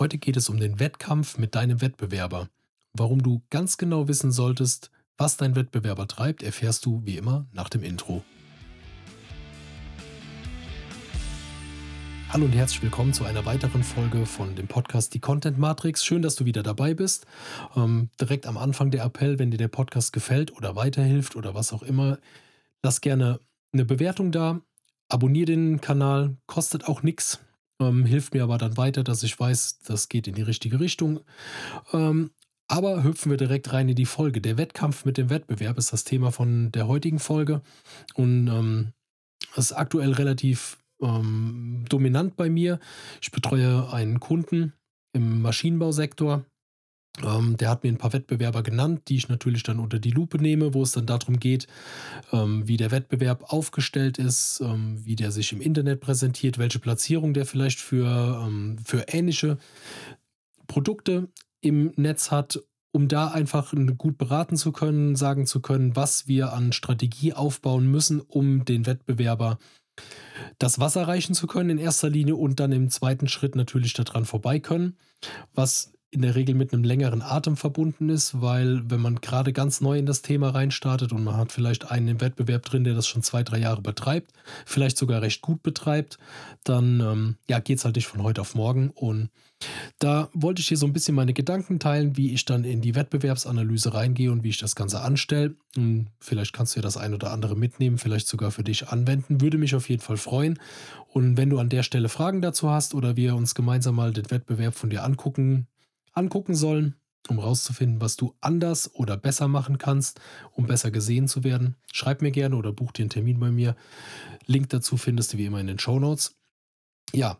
Heute geht es um den Wettkampf mit deinem Wettbewerber. Warum du ganz genau wissen solltest, was dein Wettbewerber treibt, erfährst du wie immer nach dem Intro. Hallo und herzlich willkommen zu einer weiteren Folge von dem Podcast Die Content Matrix. Schön, dass du wieder dabei bist. Ähm, direkt am Anfang der Appell, wenn dir der Podcast gefällt oder weiterhilft oder was auch immer, lass gerne eine Bewertung da. Abonnier den Kanal, kostet auch nichts. Ähm, hilft mir aber dann weiter, dass ich weiß, das geht in die richtige Richtung. Ähm, aber hüpfen wir direkt rein in die Folge. Der Wettkampf mit dem Wettbewerb ist das Thema von der heutigen Folge. Und ähm, ist aktuell relativ ähm, dominant bei mir. Ich betreue einen Kunden im Maschinenbausektor ähm, der hat mir ein paar Wettbewerber genannt, die ich natürlich dann unter die Lupe nehme, wo es dann darum geht, ähm, wie der Wettbewerb aufgestellt ist, ähm, wie der sich im Internet präsentiert, welche Platzierung der vielleicht für, ähm, für ähnliche Produkte im Netz hat, um da einfach gut beraten zu können, sagen zu können, was wir an Strategie aufbauen müssen, um den Wettbewerber das Wasser reichen zu können in erster Linie und dann im zweiten Schritt natürlich daran vorbei können, was in der Regel mit einem längeren Atem verbunden ist, weil wenn man gerade ganz neu in das Thema reinstartet und man hat vielleicht einen im Wettbewerb drin, der das schon zwei, drei Jahre betreibt, vielleicht sogar recht gut betreibt, dann ähm, ja, geht es halt nicht von heute auf morgen. Und da wollte ich hier so ein bisschen meine Gedanken teilen, wie ich dann in die Wettbewerbsanalyse reingehe und wie ich das Ganze anstelle. Und vielleicht kannst du ja das ein oder andere mitnehmen, vielleicht sogar für dich anwenden. Würde mich auf jeden Fall freuen. Und wenn du an der Stelle Fragen dazu hast oder wir uns gemeinsam mal den Wettbewerb von dir angucken angucken sollen, um herauszufinden, was du anders oder besser machen kannst, um besser gesehen zu werden. Schreib mir gerne oder buch dir einen Termin bei mir. Link dazu findest du wie immer in den Show Notes. Ja,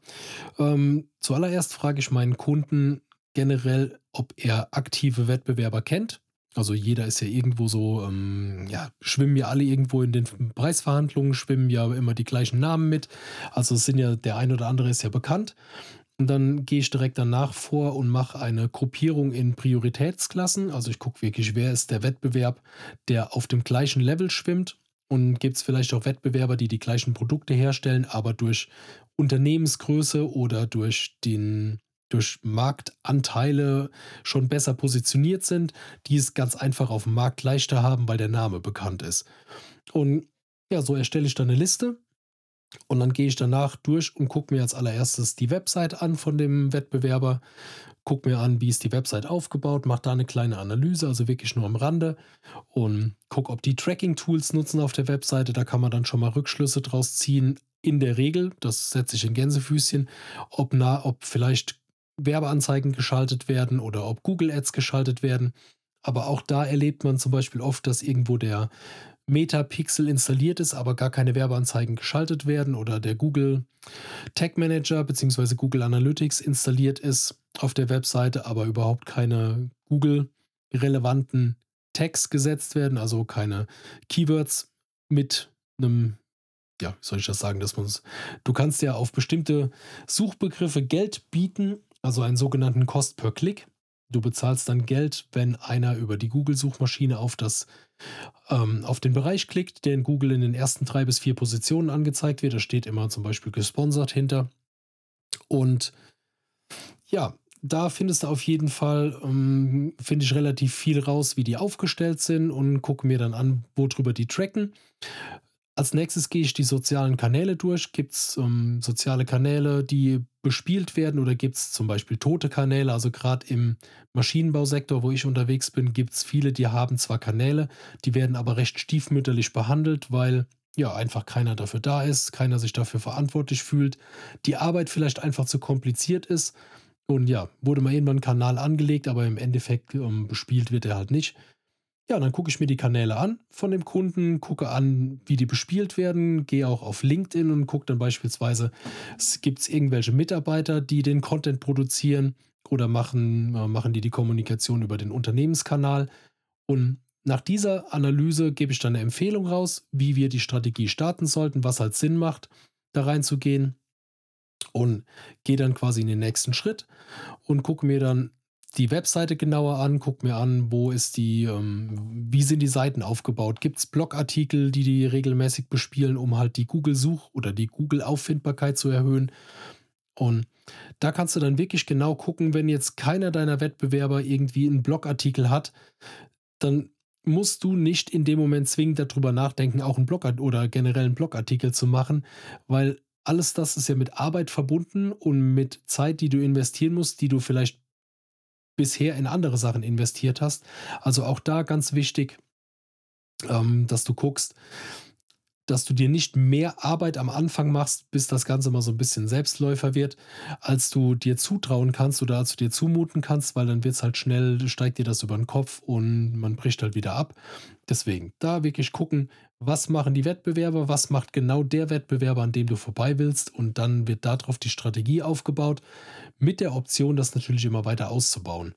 ähm, zuallererst frage ich meinen Kunden generell, ob er aktive Wettbewerber kennt. Also jeder ist ja irgendwo so, ähm, ja, schwimmen ja alle irgendwo in den Preisverhandlungen, schwimmen ja immer die gleichen Namen mit. Also es sind ja, der ein oder andere ist ja bekannt. Und dann gehe ich direkt danach vor und mache eine Gruppierung in Prioritätsklassen. Also ich gucke wirklich, wer ist der Wettbewerb, der auf dem gleichen Level schwimmt. Und gibt es vielleicht auch Wettbewerber, die die gleichen Produkte herstellen, aber durch Unternehmensgröße oder durch den durch Marktanteile schon besser positioniert sind, die es ganz einfach auf dem Markt leichter haben, weil der Name bekannt ist. Und ja, so erstelle ich dann eine Liste und dann gehe ich danach durch und gucke mir als allererstes die Website an von dem Wettbewerber, gucke mir an, wie ist die Website aufgebaut, mache da eine kleine Analyse, also wirklich nur am Rande und gucke, ob die Tracking-Tools nutzen auf der Webseite. Da kann man dann schon mal Rückschlüsse draus ziehen. In der Regel, das setze ich in Gänsefüßchen, ob, na, ob vielleicht Werbeanzeigen geschaltet werden oder ob Google Ads geschaltet werden. Aber auch da erlebt man zum Beispiel oft, dass irgendwo der Metapixel installiert ist, aber gar keine Werbeanzeigen geschaltet werden oder der Google Tag Manager bzw. Google Analytics installiert ist auf der Webseite, aber überhaupt keine Google-relevanten Tags gesetzt werden, also keine Keywords mit einem, ja, wie soll ich das sagen, dass man du kannst ja auf bestimmte Suchbegriffe Geld bieten, also einen sogenannten Cost per Click. Du bezahlst dann Geld, wenn einer über die Google-Suchmaschine auf, ähm, auf den Bereich klickt, der in Google in den ersten drei bis vier Positionen angezeigt wird. Da steht immer zum Beispiel gesponsert hinter. Und ja, da findest du auf jeden Fall, ähm, finde ich relativ viel raus, wie die aufgestellt sind und gucke mir dann an, worüber die tracken. Als nächstes gehe ich die sozialen Kanäle durch. Gibt es ähm, soziale Kanäle, die bespielt werden oder gibt es zum Beispiel tote Kanäle? Also gerade im Maschinenbausektor, wo ich unterwegs bin, gibt es viele, die haben zwar Kanäle, die werden aber recht stiefmütterlich behandelt, weil ja einfach keiner dafür da ist, keiner sich dafür verantwortlich fühlt, die Arbeit vielleicht einfach zu kompliziert ist. Und ja, wurde mal irgendwann ein Kanal angelegt, aber im Endeffekt ähm, bespielt wird er halt nicht. Ja, dann gucke ich mir die Kanäle an von dem Kunden, gucke an, wie die bespielt werden, gehe auch auf LinkedIn und gucke dann beispielsweise, gibt es irgendwelche Mitarbeiter, die den Content produzieren oder machen, äh, machen die die Kommunikation über den Unternehmenskanal. Und nach dieser Analyse gebe ich dann eine Empfehlung raus, wie wir die Strategie starten sollten, was halt Sinn macht, da reinzugehen. Und gehe dann quasi in den nächsten Schritt und gucke mir dann die Webseite genauer an, guck mir an, wo ist die, ähm, wie sind die Seiten aufgebaut? Gibt es Blogartikel, die die regelmäßig bespielen, um halt die Google-Such- oder die Google-Auffindbarkeit zu erhöhen? Und da kannst du dann wirklich genau gucken, wenn jetzt keiner deiner Wettbewerber irgendwie einen Blogartikel hat, dann musst du nicht in dem Moment zwingend darüber nachdenken, auch einen Blog oder generell einen Blogartikel zu machen, weil alles das ist ja mit Arbeit verbunden und mit Zeit, die du investieren musst, die du vielleicht bisher in andere Sachen investiert hast. Also auch da ganz wichtig, ähm, dass du guckst, dass du dir nicht mehr Arbeit am Anfang machst, bis das Ganze mal so ein bisschen Selbstläufer wird, als du dir zutrauen kannst oder als du dir zumuten kannst, weil dann wird es halt schnell, steigt dir das über den Kopf und man bricht halt wieder ab. Deswegen da wirklich gucken, was machen die Wettbewerber, was macht genau der Wettbewerber, an dem du vorbei willst und dann wird darauf die Strategie aufgebaut, mit der Option, das natürlich immer weiter auszubauen.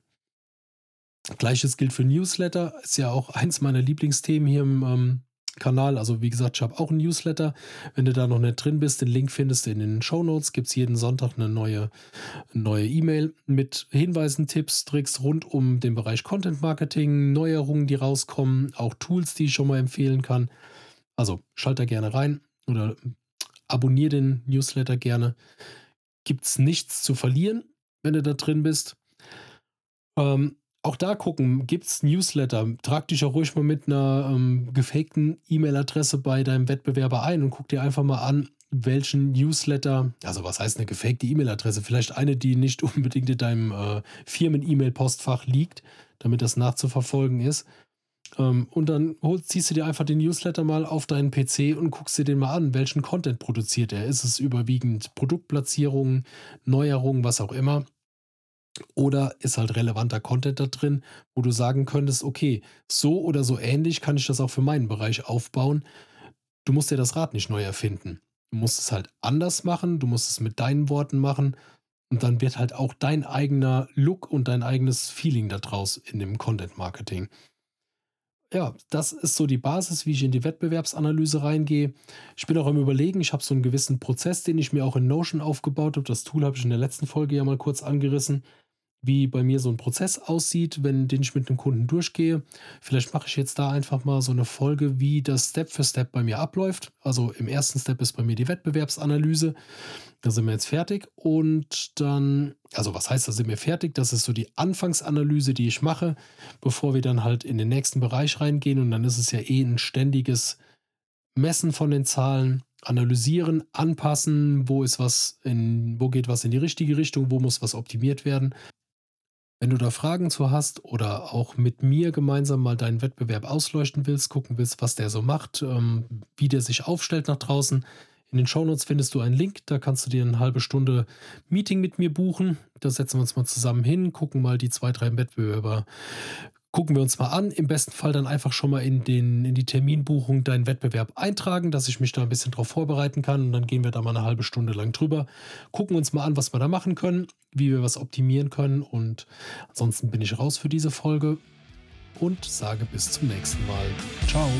Gleiches gilt für Newsletter, ist ja auch eins meiner Lieblingsthemen hier im ähm, Kanal. Also wie gesagt, ich habe auch ein Newsletter. Wenn du da noch nicht drin bist, den Link findest du in den Show Notes. Gibt es jeden Sonntag eine neue neue E-Mail mit Hinweisen, Tipps, Tricks rund um den Bereich Content Marketing, Neuerungen, die rauskommen, auch Tools, die ich schon mal empfehlen kann. Also schalt da gerne rein oder abonniere den Newsletter gerne. Gibt es nichts zu verlieren, wenn du da drin bist. Ähm, auch da gucken, gibt es Newsletter? Trag dich auch ruhig mal mit einer ähm, gefakten E-Mail-Adresse bei deinem Wettbewerber ein und guck dir einfach mal an, welchen Newsletter, also was heißt eine gefakte E-Mail-Adresse? Vielleicht eine, die nicht unbedingt in deinem äh, Firmen-E-Mail-Postfach liegt, damit das nachzuverfolgen ist. Ähm, und dann ziehst du dir einfach den Newsletter mal auf deinen PC und guckst dir den mal an, welchen Content produziert er. Ist es überwiegend Produktplatzierungen, Neuerungen, was auch immer? Oder ist halt relevanter Content da drin, wo du sagen könntest, okay, so oder so ähnlich kann ich das auch für meinen Bereich aufbauen. Du musst dir das Rad nicht neu erfinden. Du musst es halt anders machen, du musst es mit deinen Worten machen und dann wird halt auch dein eigener Look und dein eigenes Feeling daraus in dem Content Marketing. Ja, das ist so die Basis, wie ich in die Wettbewerbsanalyse reingehe. Ich bin auch am Überlegen, ich habe so einen gewissen Prozess, den ich mir auch in Notion aufgebaut habe. Das Tool habe ich in der letzten Folge ja mal kurz angerissen wie bei mir so ein Prozess aussieht, wenn den ich mit einem Kunden durchgehe. Vielleicht mache ich jetzt da einfach mal so eine Folge, wie das Step für Step bei mir abläuft. Also im ersten Step ist bei mir die Wettbewerbsanalyse. Da sind wir jetzt fertig und dann, also was heißt, da sind wir fertig? Das ist so die Anfangsanalyse, die ich mache, bevor wir dann halt in den nächsten Bereich reingehen und dann ist es ja eh ein ständiges Messen von den Zahlen, analysieren, anpassen, wo ist was in, wo geht was in die richtige Richtung, wo muss was optimiert werden. Wenn du da Fragen zu hast oder auch mit mir gemeinsam mal deinen Wettbewerb ausleuchten willst, gucken willst, was der so macht, ähm, wie der sich aufstellt nach draußen, in den Shownotes findest du einen Link, da kannst du dir eine halbe Stunde Meeting mit mir buchen. Da setzen wir uns mal zusammen hin, gucken mal die zwei, drei Wettbewerber gucken wir uns mal an. Im besten Fall dann einfach schon mal in, den, in die Terminbuchung deinen Wettbewerb eintragen, dass ich mich da ein bisschen drauf vorbereiten kann. Und dann gehen wir da mal eine halbe Stunde lang drüber, gucken uns mal an, was wir da machen können, wie wir was optimieren können. Und ansonsten bin ich raus für diese Folge und sage bis zum nächsten Mal. Ciao.